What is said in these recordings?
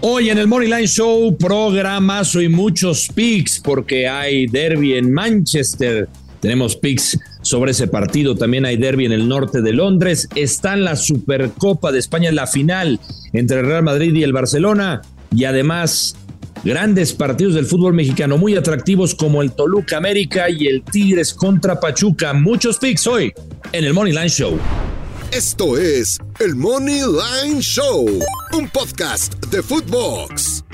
Hoy en el Money Line Show, programazo y muchos picks porque hay derby en Manchester. Tenemos picks sobre ese partido. También hay derby en el norte de Londres. Está en la Supercopa de España en la final entre el Real Madrid y el Barcelona. Y además, grandes partidos del fútbol mexicano muy atractivos como el Toluca América y el Tigres contra Pachuca. Muchos picks hoy en el Money Line Show. Esto es el Money Line Show, un podcast de Footbox.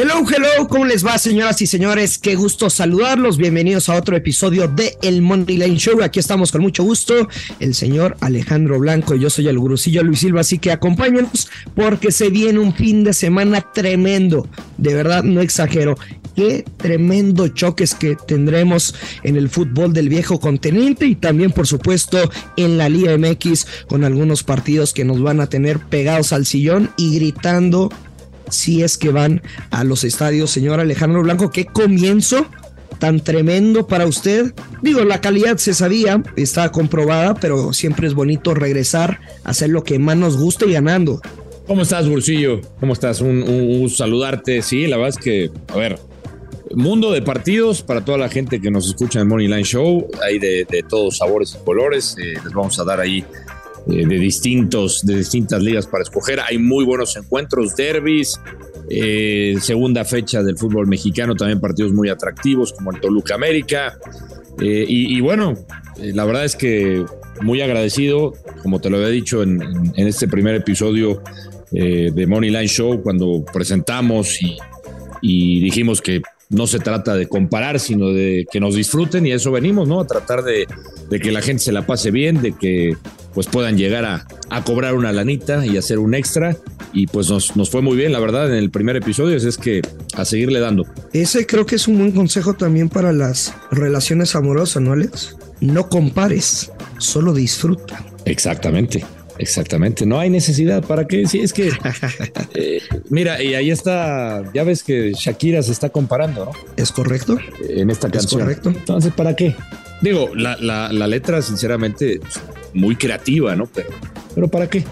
Hello, hello, ¿cómo les va, señoras y señores? Qué gusto saludarlos. Bienvenidos a otro episodio de El Money Line Show. Aquí estamos con mucho gusto, el señor Alejandro Blanco yo soy el gurusillo Luis Silva, así que acompáñenos porque se viene un fin de semana tremendo. De verdad, no exagero qué tremendo choques que tendremos en el fútbol del viejo continente y también por supuesto en la Liga MX con algunos partidos que nos van a tener pegados al sillón y gritando si es que van a los estadios. Señor Alejandro Blanco, qué comienzo tan tremendo para usted. Digo, la calidad se sabía, está comprobada, pero siempre es bonito regresar hacer lo que más nos gusta y ganando. ¿Cómo estás, Bolsillo? ¿Cómo estás? Un, un saludarte. Sí, la verdad es que, a ver, Mundo de partidos para toda la gente que nos escucha en Money Line Show. Hay de, todos sabores y colores. Eh, les vamos a dar ahí eh, de distintos, de distintas ligas para escoger. Hay muy buenos encuentros, derbis, eh, segunda fecha del fútbol mexicano, también partidos muy atractivos como el Toluca América. Y, bueno, la verdad es que muy agradecido, como te lo había dicho en, en este primer episodio de Money Line Show, cuando presentamos y, dijimos que no se trata de comparar, sino de que nos disfruten y a eso venimos, ¿no? A tratar de, que la gente se la pase bien, de que pues puedan llegar a, cobrar una lanita y hacer un extra. Y pues nos, nos, fue muy bien, la verdad, en el primer episodio, es que a seguirle dando. Ese creo que es un buen consejo también para las relaciones amorosas, ¿no, Alex? No compares, solo disfruta. Exactamente. Exactamente, no hay necesidad. ¿Para qué? Sí, es que. Eh, mira, y ahí está. Ya ves que Shakira se está comparando, ¿no? Es correcto. En esta canción. Es correcto. Entonces, ¿para qué? Digo, la, la, letra, sinceramente, muy creativa, ¿no? Pero, pero ¿para qué?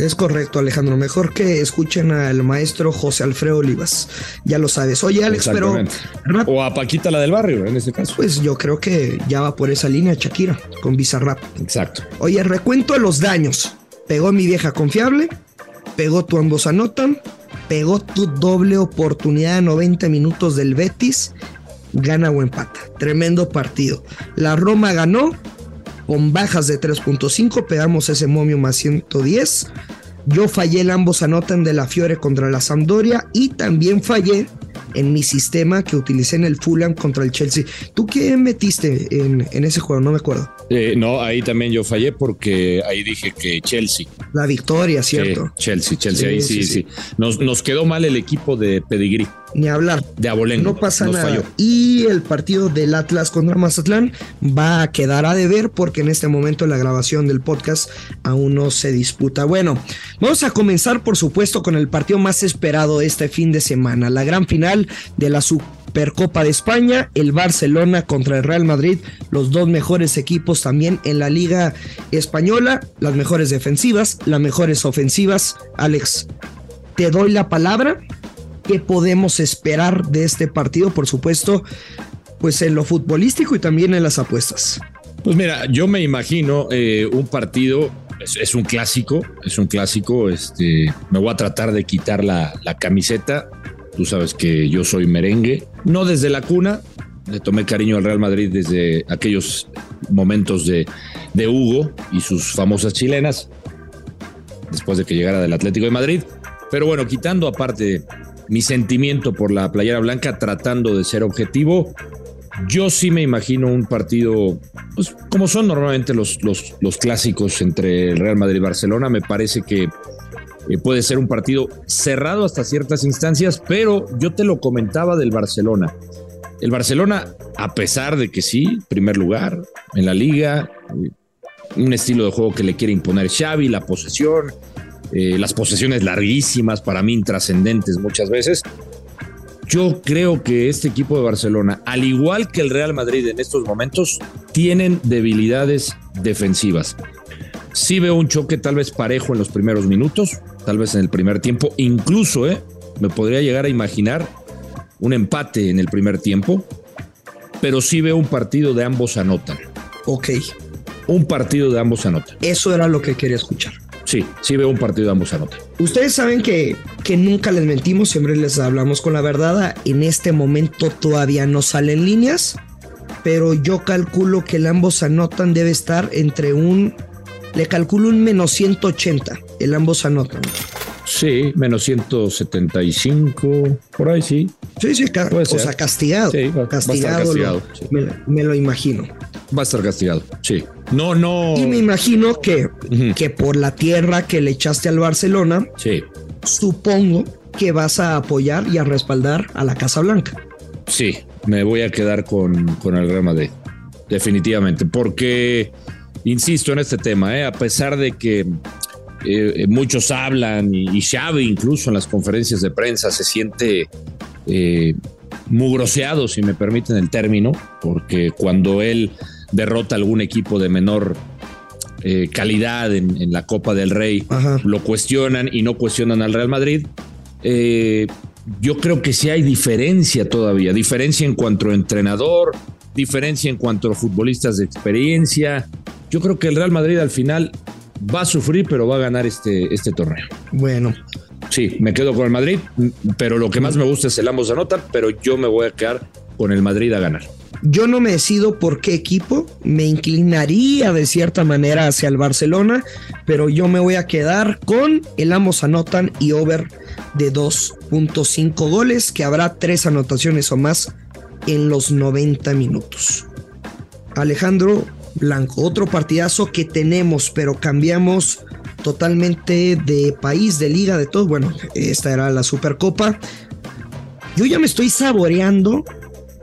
Es correcto, Alejandro. Mejor que escuchen al maestro José Alfredo Olivas. Ya lo sabes. Oye, Alex, pero. O a Paquita, la del barrio, en este caso. Pues yo creo que ya va por esa línea Shakira con Bizarrap. Exacto. Oye, recuento los daños. Pegó mi vieja confiable, pegó tu ambos anotan, pegó tu doble oportunidad de 90 minutos del Betis, gana o empata. Tremendo partido. La Roma ganó con bajas de 3.5, pegamos ese momio más 110. Yo fallé el ambos anotan de la Fiore contra la Sampdoria y también fallé en mi sistema que utilicé en el Fulham contra el Chelsea. ¿Tú qué metiste en, ese juego? No me acuerdo. Eh, no, ahí también yo fallé porque ahí dije que Chelsea. La victoria, ¿cierto? Chelsea, Chelsea, ahí sí, sí. Nos, nos quedó mal el equipo de Pedigree ni hablar. De Abolengo. No pasa nada. Y el partido del Atlas contra Mazatlán va a quedar a deber porque en este momento la grabación del podcast aún no se disputa. Bueno, vamos a comenzar por supuesto con el partido más esperado este fin de semana, la gran final de la Supercopa de España, el Barcelona contra el Real Madrid, los dos mejores equipos también en la Liga Española, las mejores defensivas, las mejores ofensivas. Alex, te doy la palabra qué podemos esperar de este partido, por supuesto, pues en lo futbolístico y también en las apuestas. Pues mira, yo me imagino eh, un partido, es, un clásico, es un clásico, este, me voy a tratar de quitar la, camiseta, tú sabes que yo soy merengue, no desde la cuna, le tomé cariño al Real Madrid desde aquellos momentos de, de Hugo y sus famosas chilenas, después de que llegara del Atlético de Madrid, pero bueno, quitando aparte mi sentimiento por la playera blanca tratando de ser objetivo. Yo sí me imagino un partido, pues, como son normalmente los, los, los, clásicos entre el Real Madrid y Barcelona, me parece que eh, puede ser un partido cerrado hasta ciertas instancias, pero yo te lo comentaba del Barcelona. El Barcelona, a pesar de que sí, primer lugar en la liga, eh, un estilo de juego que le quiere imponer Xavi, la posesión, eh, las posesiones larguísimas, para mí intrascendentes muchas veces. Yo creo que este equipo de Barcelona, al igual que el Real Madrid en estos momentos, tienen debilidades defensivas. Sí veo un choque tal vez parejo en los primeros minutos, tal vez en el primer tiempo. Incluso, ¿eh? Me podría llegar a imaginar un empate en el primer tiempo, pero sí veo un partido de ambos anotan. Ok. Un partido de ambos anotan. Eso era lo que quería escuchar. Sí, sí veo un partido de ambos anotan. Ustedes saben que, que nunca les mentimos, siempre les hablamos con la verdad. En este momento todavía no salen líneas, pero yo calculo que el ambos anotan debe estar entre un, le calculo un menos 180, el ambos anotan. Sí, menos 175, por ahí sí. Sí, sí, o sea, castigado. Sí, va, castigado. castigado me, me, lo imagino. Va a estar castigado, sí. No, no. Y me imagino que, que por la tierra que le echaste al Barcelona, sí. supongo que vas a apoyar y a respaldar a la Casa Blanca. Sí, me voy a quedar con, con el Real Madrid, definitivamente, porque, insisto en este tema, ¿eh? a pesar de que eh, muchos hablan y, y, Xavi incluso en las conferencias de prensa se siente eh, mugroseado, si me permiten el término, porque cuando él derrota a algún equipo de menor eh, calidad en, en, la Copa del Rey, Ajá. lo cuestionan y no cuestionan al Real Madrid. Eh, yo creo que sí hay diferencia todavía, diferencia en cuanto a entrenador, diferencia en cuanto a futbolistas de experiencia. Yo creo que el Real Madrid al final va a sufrir, pero va a ganar este, este torneo. Bueno. Sí, me quedo con el Madrid, pero lo que más me gusta es el ambos anotan, pero yo me voy a quedar con el Madrid a ganar. Yo no me decido por qué equipo, me inclinaría de cierta manera hacia el Barcelona, pero yo me voy a quedar con el ambos anotan y over de 2.5 goles, que habrá tres anotaciones o más en los 90 minutos. Alejandro Blanco, otro partidazo que tenemos, pero cambiamos totalmente de país, de liga, de todo. Bueno, esta era la Supercopa. Yo ya me estoy saboreando,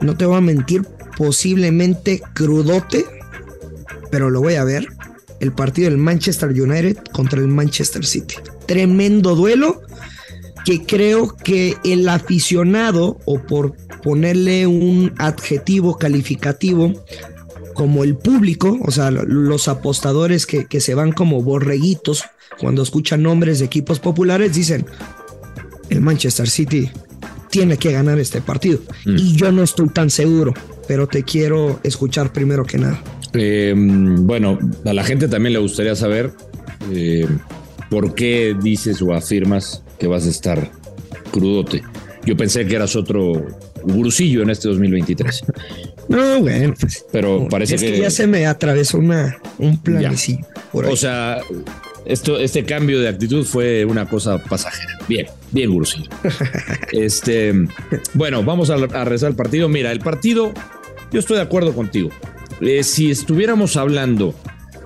no te voy a mentir, posiblemente crudote, pero lo voy a ver. El partido del Manchester United contra el Manchester City. Tremendo duelo que creo que el aficionado, o por ponerle un adjetivo calificativo, como el público, o sea, los apostadores que, que, se van como borreguitos cuando escuchan nombres de equipos populares, dicen, el Manchester City tiene que ganar este partido. Mm. Y yo no estoy tan seguro, pero te quiero escuchar primero que nada. Eh, bueno, a la gente también le gustaría saber eh, por qué dices o afirmas que vas a estar crudote. Yo pensé que eras otro gurusillo en este 2023. No, bueno, pues, pero parece es que, que, ya se me atravesó una, un planecillo. O sea, esto, este cambio de actitud fue una cosa pasajera. Bien, bien, gurusillo. este, bueno, vamos a, a rezar el partido. Mira, el partido, yo estoy de acuerdo contigo. Eh, si estuviéramos hablando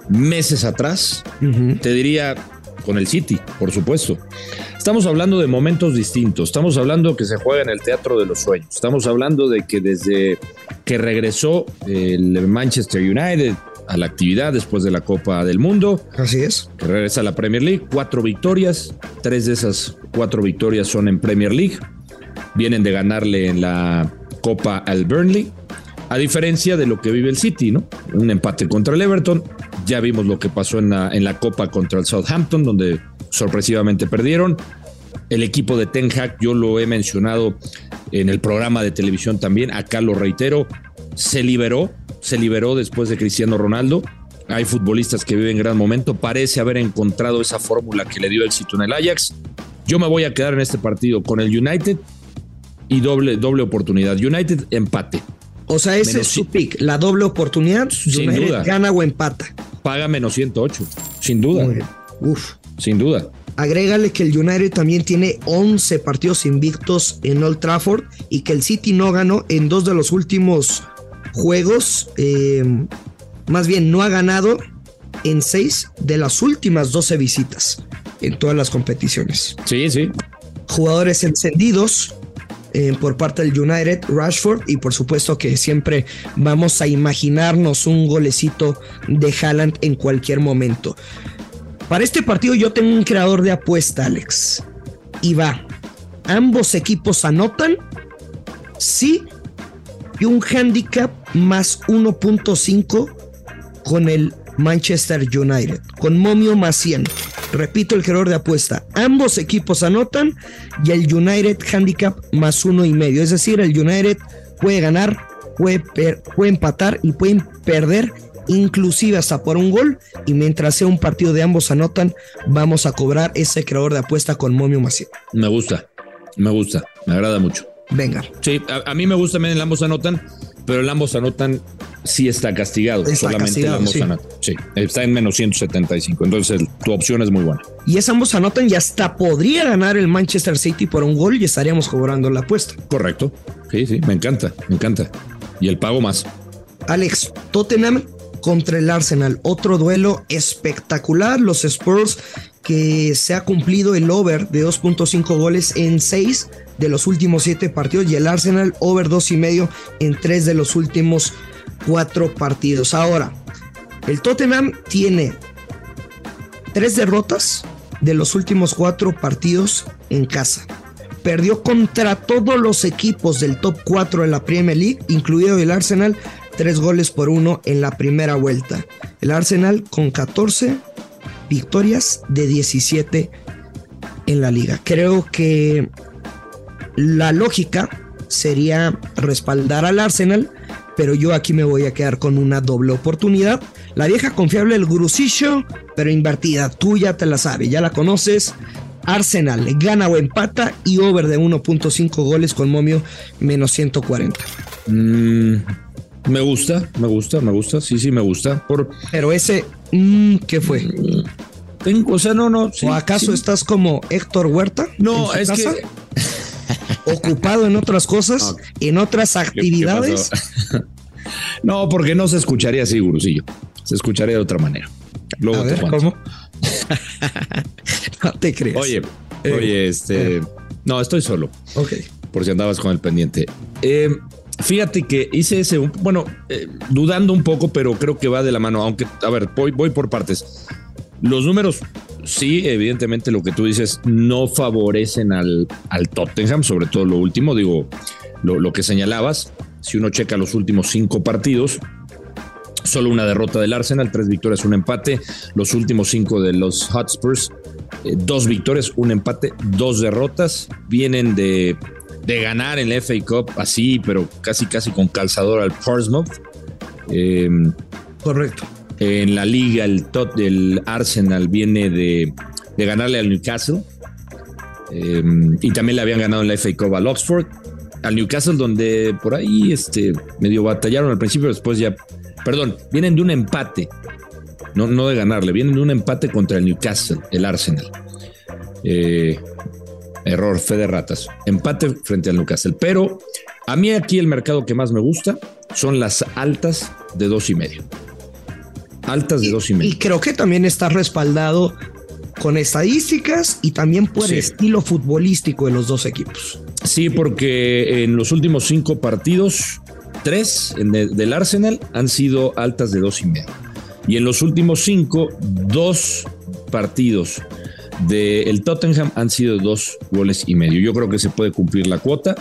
meses atrás, uh -huh. te diría con el City, por supuesto. Estamos hablando de momentos distintos, estamos hablando que se juega en el Teatro de los Sueños, estamos hablando de que desde que regresó el Manchester United a la actividad después de la Copa del Mundo, así es, que regresa a la Premier League, cuatro victorias, tres de esas cuatro victorias son en Premier League, vienen de ganarle en la Copa al Burnley, a diferencia de lo que vive el City, ¿no? Un empate contra el Everton, ya vimos lo que pasó en la, en la Copa contra el Southampton, donde sorpresivamente perdieron. El equipo de Ten Hag, yo lo he mencionado en el programa de televisión también, acá lo reitero, se liberó, se liberó después de Cristiano Ronaldo. Hay futbolistas que viven gran momento, parece haber encontrado esa fórmula que le dio el sitio en el Ajax. Yo me voy a quedar en este partido con el United y doble, doble oportunidad. United empate. O sea, ese menos es su pick, la doble oportunidad, sin duda. gana o empata. Paga menos 108, sin duda. Uf. Sin duda. Agrégale que el United también tiene 11 partidos invictos en Old Trafford y que el City no ganó en dos de los últimos juegos. Eh, más bien, no ha ganado en seis de las últimas 12 visitas en todas las competiciones. Sí, sí. Jugadores encendidos, eh, por parte del United, Rashford, y por supuesto que siempre vamos a imaginarnos un golecito de Haaland en cualquier momento. Para este partido yo tengo un creador de apuesta, Alex. Y va. Ambos equipos anotan. Sí. Y un handicap más 1.5 con el Manchester United. Con momio más 100. Repito el creador de apuesta. Ambos equipos anotan y el United handicap más uno y medio. Es decir, el United puede ganar, puede, puede empatar y pueden perder inclusive hasta por un gol. Y mientras sea un partido de ambos anotan, vamos a cobrar ese creador de apuesta con momio masivo. Me gusta, me gusta, me agrada mucho. Venga. Sí, a, mí me gusta también el ambos anotan, pero el ambos anotan sí está castigado. solamente el ambos anotan. Sí, está en menos 175. Entonces tu opción es muy buena. Y es ambos anotan y hasta podría ganar el Manchester City por un gol y estaríamos cobrando la apuesta. Correcto. Sí, sí, me encanta, me encanta. Y el pago más. Alex, Tottenham contra el Arsenal. Otro duelo espectacular. Los Spurs que se ha cumplido el over de 2.5 goles en 6 de los últimos 7 partidos y el Arsenal over 2.5 en 3 de los últimos 4 partidos. Ahora, el Tottenham tiene 3 derrotas de los últimos 4 partidos en casa. Perdió contra todos los equipos del top 4 de la Premier League, incluido el Arsenal, tres goles por uno en la primera vuelta. El Arsenal con 14 victorias de 17 en la liga. Creo que la lógica sería respaldar al Arsenal, pero yo aquí me voy a quedar con una doble oportunidad. La vieja confiable el Gurusillo, pero invertida. Tú ya te la sabes, ya la conoces. Arsenal gana o empata y over de 1.5 goles con momio menos 140. Mm, me gusta, me gusta, me gusta, sí, sí, me gusta. Por... Pero ese, mm, ¿qué fue? Tengo, o sea, no, no. ¿O acaso estás como Héctor Huerta? No, es que. Ocupado en otras cosas, en otras actividades. no, porque no se escucharía así, Gurusillo. Se escucharía de otra manera. Luego te ¿Cómo? no te crees. Oye, eh, oye, este. Eh. No, estoy solo. Ok. Por si andabas con el pendiente. Eh, Fíjate que hice ese, bueno, eh, dudando un poco, pero creo que va de la mano, aunque, a ver, voy, voy por partes. Los números, sí, evidentemente lo que tú dices, no favorecen al, al Tottenham, sobre todo lo último, digo, lo, lo que señalabas, si uno checa los últimos cinco partidos, solo una derrota del Arsenal, tres victorias, un empate, los últimos cinco de los Hotspurs, eh, dos victorias, un empate, dos derrotas, vienen de de ganar en la FA Cup así, pero casi casi con calzador al Portsmouth. Em, Correcto. En la liga el, top, del Arsenal viene de, ganarle al Newcastle. Em, y también le habían ganado en la FA Cup al Oxford. Al Newcastle donde por ahí este, medio batallaron al principio, después ya... Perdón, vienen de un empate. No, no de ganarle, vienen de un empate contra el Newcastle, el Arsenal. Eh, Error, fe de ratas. Empate frente al Newcastle. Pero a mí aquí el mercado que más me gusta son las altas de dos y medio. Altas de dos y medio. Y creo que también está respaldado con estadísticas y también por el estilo futbolístico de los dos equipos. Sí, porque en los últimos cinco partidos, tres del Arsenal han sido altas de dos y medio. Y en los últimos cinco, dos partidos del Tottenham han sido dos goles y medio. Yo creo que se puede cumplir la cuota.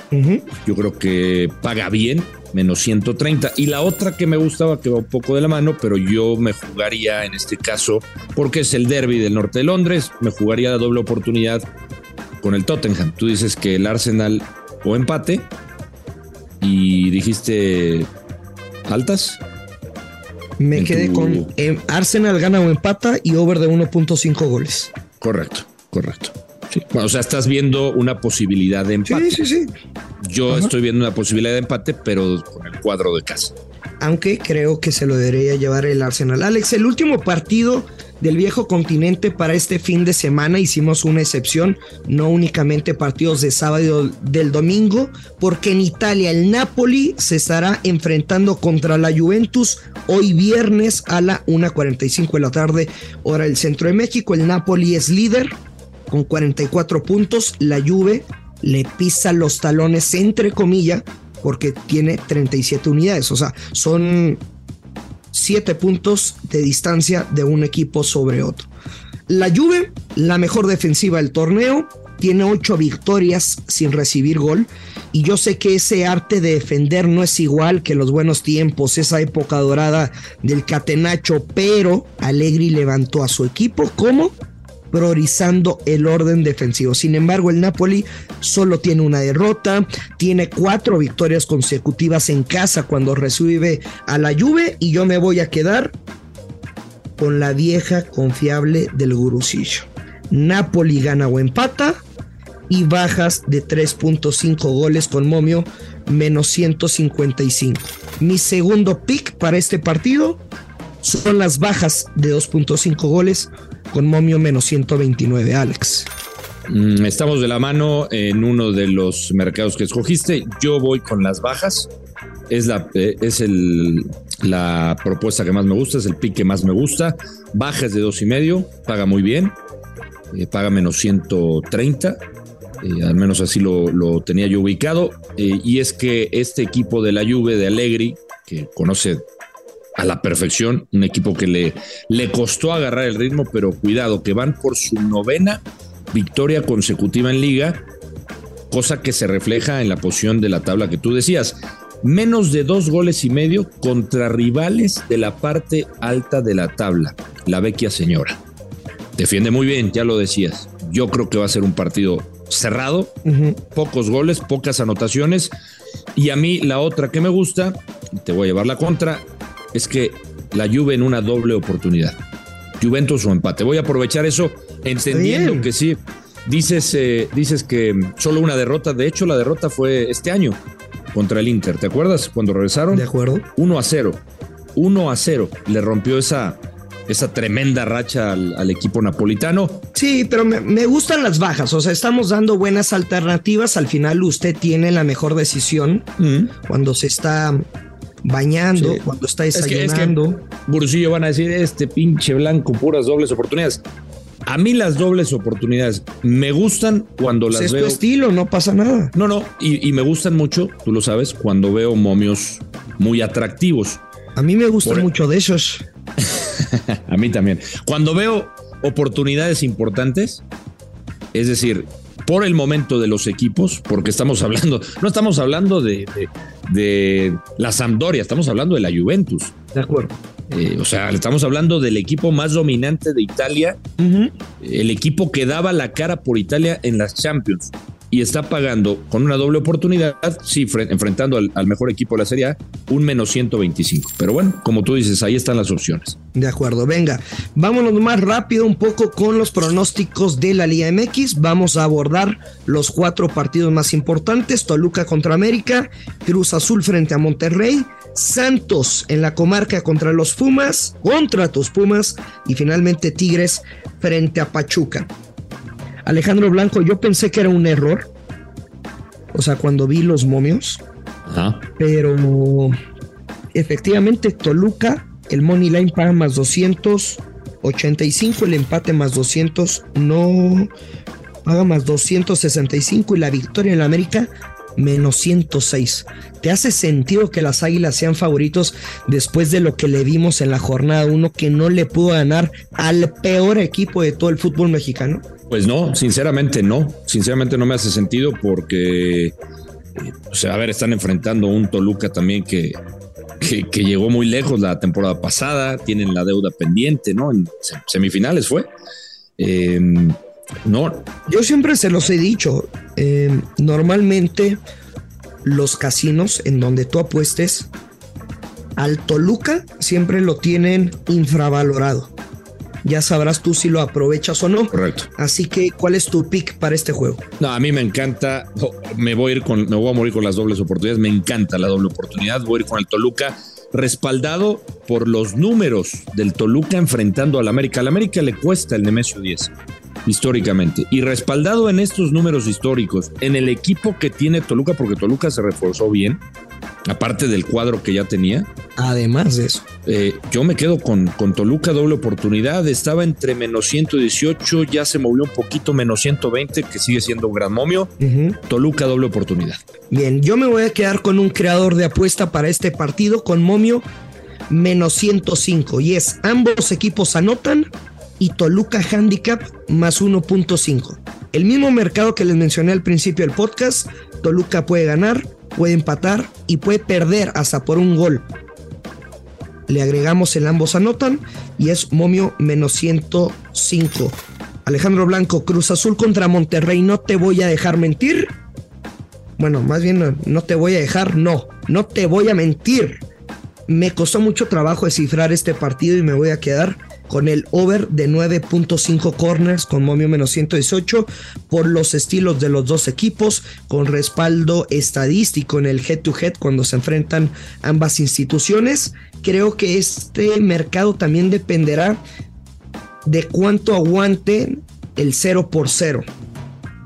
Yo creo que paga bien, menos 130. Y la otra que me gustaba, que va un poco de la mano, pero yo me jugaría en este caso, porque es el derby del norte de Londres, me jugaría la doble oportunidad con el Tottenham. Tú dices que el Arsenal o empate y dijiste altas. Me quedé con eh, Arsenal gana o empata y over de 1.5 goles. Correcto, correcto. O sea, estás viendo una posibilidad de empate. Sí, sí, sí. Yo estoy viendo una posibilidad de empate, pero con el cuadro de casa. Aunque creo que se lo debería llevar el Arsenal. Alex, el último partido del viejo continente para este fin de semana hicimos una excepción, no únicamente partidos de sábado del domingo, porque en Italia el Napoli se estará enfrentando contra la Juventus hoy viernes a la 1.45 de la tarde, hora del centro de México. El Napoli es líder con 44 puntos. La Juve le pisa los talones, entre comillas, porque tiene 37 unidades. O sea, son 7 puntos de distancia de un equipo sobre otro. La Juve, la mejor defensiva del torneo, tiene 8 victorias sin recibir gol y yo sé que ese arte de defender no es igual que los buenos tiempos, esa época dorada del catenacho, pero Allegri levantó a su equipo como priorizando el orden defensivo. Sin embargo, el Napoli solo tiene una derrota, tiene cuatro victorias consecutivas en casa cuando recibe a la Juve y yo me voy a quedar con la vieja confiable del gurusillo. Napoli gana o empata y bajas de 3.5 goles con Momio menos 155. Mi segundo pick para este partido son las bajas de 2.5 goles con Momio menos 129, Alex. Mm, estamos de la mano en uno de los mercados que escogiste. Yo voy con las bajas. Es la, eh, es el, la propuesta que más me gusta, es el pick que más me gusta. Bajas de dos y medio, paga muy bien, eh, paga menos 130. Eh, al menos así lo, lo tenía yo ubicado. y es que este equipo de la Juve de Allegri, que conoce a la perfección, un equipo que le, le costó agarrar el ritmo, pero cuidado, que van por su novena victoria consecutiva en liga, cosa que se refleja en la posición de la tabla que tú decías. Menos de dos goles y medio contra rivales de la parte alta de la tabla, la vecchia señora. Defiende muy bien, ya lo decías. Yo creo que va a ser un partido cerrado, pocos goles, pocas anotaciones. Y a mí la otra que me gusta, te voy a llevar la contra, es que la Juve en una doble oportunidad. Juventus o empate. Voy a aprovechar eso entendiendo que sí. Dices, eh, dices que solo una derrota. De hecho, la derrota fue este año contra el Inter. ¿Te acuerdas cuando regresaron? De acuerdo. 1 a 0. 1 a 0. Le rompió esa, esa tremenda racha al, equipo napolitano. Sí, pero me, gustan las bajas. O sea, estamos dando buenas alternativas. Al final, usted tiene la mejor decisión mm. cuando se está bañando, cuando está desayunando. Es que, van a decir, este pinche blanco, puras dobles oportunidades. A mí las dobles oportunidades me gustan cuando pues las es veo. Es estilo, no pasa nada. No, no, y, me gustan mucho, tú lo sabes, cuando veo momios muy atractivos. A mí me gustan e- mucho de esos. a mí también. Cuando veo oportunidades importantes, es decir, por el momento de los equipos, porque estamos hablando, no estamos hablando de, de, la Sampdoria, estamos hablando de la Juventus. De acuerdo. Eh, o sea, estamos hablando del equipo más dominante de Italia, el equipo que daba la cara por Italia en las Champions y está pagando con una doble oportunidad, sí, enfrentando al, mejor equipo de la Serie A, un menos 125. Pero bueno, como tú dices, ahí están las opciones. De acuerdo, venga, vámonos más rápido un poco con los pronósticos de la Liga MX. Vamos a abordar los cuatro partidos más importantes: Toluca contra América, Cruz Azul frente a Monterrey. Santos en la comarca contra los Pumas, contra tus Pumas y finalmente Tigres frente a Pachuca. Alejandro Blanco, yo pensé que era un error. O sea, cuando vi los momios. Pero efectivamente, Toluca, el Money Line paga más 285, el empate más 200, no paga más 265 y la victoria en la América menos 106. ¿Te hace sentido que las Águilas sean favoritos después de lo que le vimos en la jornada 1 que no le pudo ganar al peor equipo de todo el fútbol mexicano? Pues no, sinceramente no. Sinceramente no me hace sentido porque, eh, o sea, a ver, están enfrentando un Toluca también que, que, llegó muy lejos la temporada pasada, tienen la deuda pendiente, ¿no? En semifinales fue. Eh, no. Yo siempre se los he dicho. Eh, normalmente los casinos en donde tú apuestes al Toluca siempre lo tienen infravalorado. Ya sabrás tú si lo aprovechas o no. Correcto. Así que, ¿cuál es tu pick para este juego? No, a mí me encanta. Me voy a ir con, me voy a morir con las dobles oportunidades. Me encanta la doble oportunidad. Voy a ir con el Toluca respaldado por los números del Toluca enfrentando al América. Al América le cuesta el Nemesio 10 históricamente y respaldado en estos números históricos en el equipo que tiene Toluca porque Toluca se reforzó bien aparte del cuadro que ya tenía. Además de eso. Eh, yo me quedo con, con Toluca doble oportunidad. Estaba entre menos 118 ya se movió un poquito menos 120 que sigue siendo un gran momio. Toluca doble oportunidad. Bien yo me voy a quedar con un creador de apuesta para este partido con momio menos 105 y es ambos equipos anotan y Toluca Handicap más 1.5. El mismo mercado que les mencioné al principio del podcast, Toluca puede ganar, puede empatar y puede perder hasta por un gol. Le agregamos el ambos anotan y es momio menos 105. Alejandro Blanco, Cruz Azul contra Monterrey, no te voy a dejar mentir. Bueno, más bien no te voy a dejar, no, no te voy a mentir. Me costó mucho trabajo descifrar este partido y me voy a quedar con el over de 9.5 corners con momio menos 118 por los estilos de los dos equipos, con respaldo estadístico en el head to head cuando se enfrentan ambas instituciones. Creo que este mercado también dependerá de cuánto aguante el 0 por 0.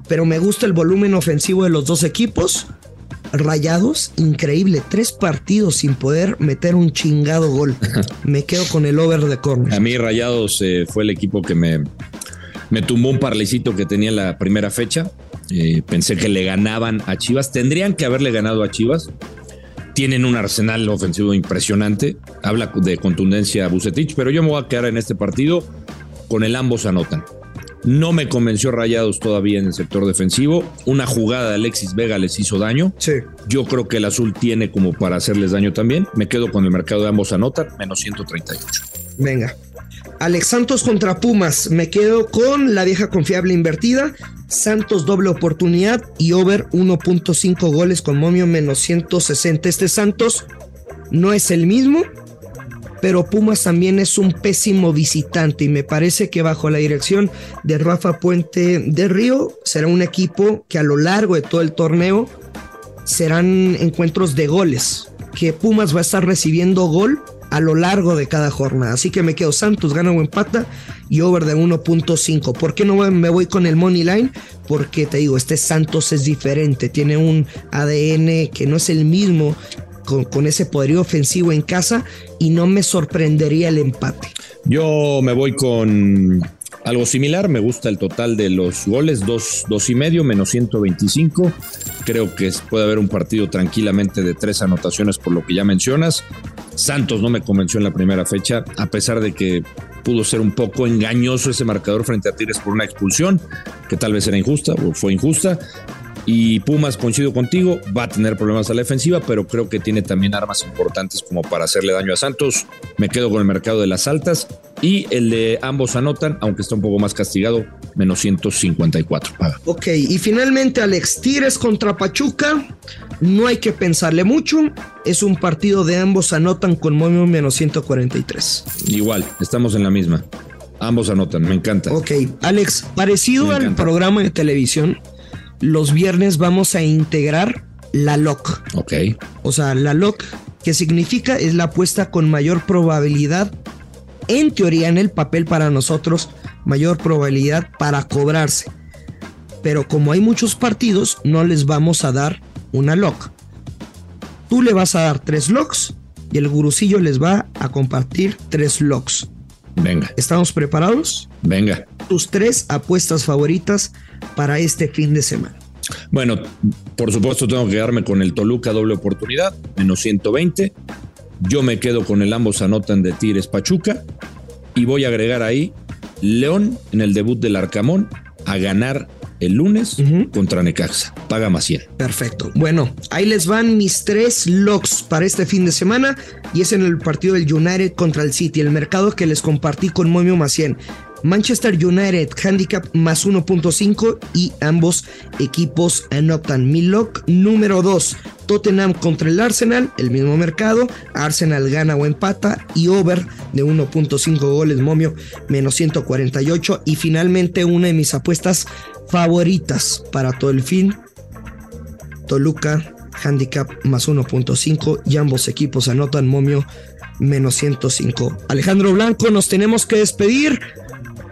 Pero me gusta el volumen ofensivo de los dos equipos. Rayados, increíble. Tres partidos sin poder meter un chingado gol. Me quedo con el over de corner. A mí, Rayados eh, fue el equipo que me, me tumbó un parlecito que tenía en la primera fecha. Eh, pensé que le ganaban a Chivas. Tendrían que haberle ganado a Chivas. Tienen un arsenal ofensivo impresionante. Habla de contundencia Bucetich, pero yo me voy a quedar en este partido con el ambos anotan. No me convenció Rayados todavía en el sector defensivo. Una jugada de Alexis Vega les hizo daño. Sí. Yo creo que el azul tiene como para hacerles daño también. Me quedo con el mercado de ambos anotan, menos 138. Venga. Alex Santos contra Pumas. Me quedo con la vieja confiable invertida. Santos doble oportunidad y over 1.5 goles con momio menos 160. Este Santos no es el mismo pero Pumas también es un pésimo visitante y me parece que bajo la dirección de Rafa Puente de Río será un equipo que a lo largo de todo el torneo serán encuentros de goles, que Pumas va a estar recibiendo gol a lo largo de cada jornada. Así que me quedo Santos, gana o empata y over de 1.5. ¿Por qué no me voy con el money line? Porque te digo, este Santos es diferente, tiene un ADN que no es el mismo con, ese poderío ofensivo en casa y no me sorprendería el empate. Yo me voy con algo similar, me gusta el total de los goles, dos, dos y medio, menos 125. Creo que puede haber un partido tranquilamente de tres anotaciones por lo que ya mencionas. Santos no me convenció en la primera fecha, a pesar de que pudo ser un poco engañoso ese marcador frente a Tigres por una expulsión, que tal vez era injusta o fue injusta. Y Pumas, coincido contigo, va a tener problemas a la defensiva, pero creo que tiene también armas importantes como para hacerle daño a Santos. Me quedo con el mercado de las altas y el de ambos anotan, aunque está un poco más castigado, menos 154 paga. Ok, y finalmente Alex Tigres contra Pachuca. No hay que pensarle mucho. Es un partido de ambos anotan con momio menos 143. Igual, estamos en la misma. Ambos anotan, me encanta. Ok, Alex, parecido al programa de televisión, los viernes vamos a integrar la lock. Ok. O sea, la lock, que significa es la apuesta con mayor probabilidad, en teoría en el papel para nosotros, mayor probabilidad para cobrarse. Pero como hay muchos partidos, no les vamos a dar una lock. Tú le vas a dar tres locks y el gurucillo les va a compartir tres locks. Venga. ¿Estamos preparados? Venga. Tus tres apuestas favoritas para este fin de semana. Bueno, por supuesto tengo que quedarme con el Toluca doble oportunidad, menos 120. Yo me quedo con el ambos anotan de Tigres Pachuca y voy a agregar ahí León en el debut del Arcamón a ganar el lunes contra Necaxa. Paga más 100. Perfecto. Bueno, ahí les van mis tres locks para este fin de semana y es en el partido del United contra el City, el mercado que les compartí con Momio más 100. Manchester United handicap más 1.5 y ambos equipos anotan. Mi lock número 2, Tottenham contra el Arsenal, el mismo mercado, Arsenal gana o empata y over de 1.5 goles momio menos 148 y finalmente una de mis apuestas favoritas para todo el fin, Toluca handicap más 1.5 y ambos equipos anotan momio menos 105. Alejandro Blanco, nos tenemos que despedir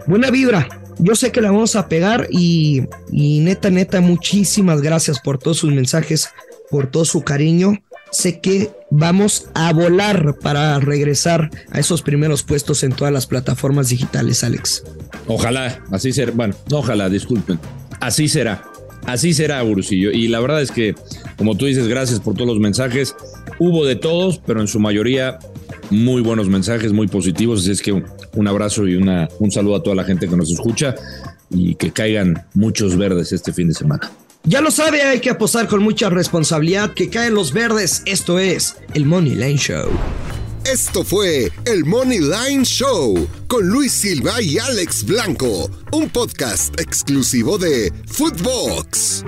buena vibra. Yo sé que la vamos a pegar y, neta, neta, muchísimas gracias por todos sus mensajes, por todo su cariño. Sé que vamos a volar para regresar a esos primeros puestos en todas las plataformas digitales, Alex. Ojalá, así será. Bueno, no ojalá, disculpen. Así será. Así será, Ursillo. Y la verdad es que, como tú dices, gracias por todos los mensajes. Hubo de todos, pero en su mayoría muy buenos mensajes, muy positivos. Así es que un abrazo y una, un saludo a toda la gente que nos escucha y que caigan muchos verdes este fin de semana. Ya lo sabe, hay que apostar con mucha responsabilidad. Que caen los verdes. Esto es el Money Line Show. Esto fue el Money Line Show con Luis Silva y Alex Blanco, un podcast exclusivo de Footbox.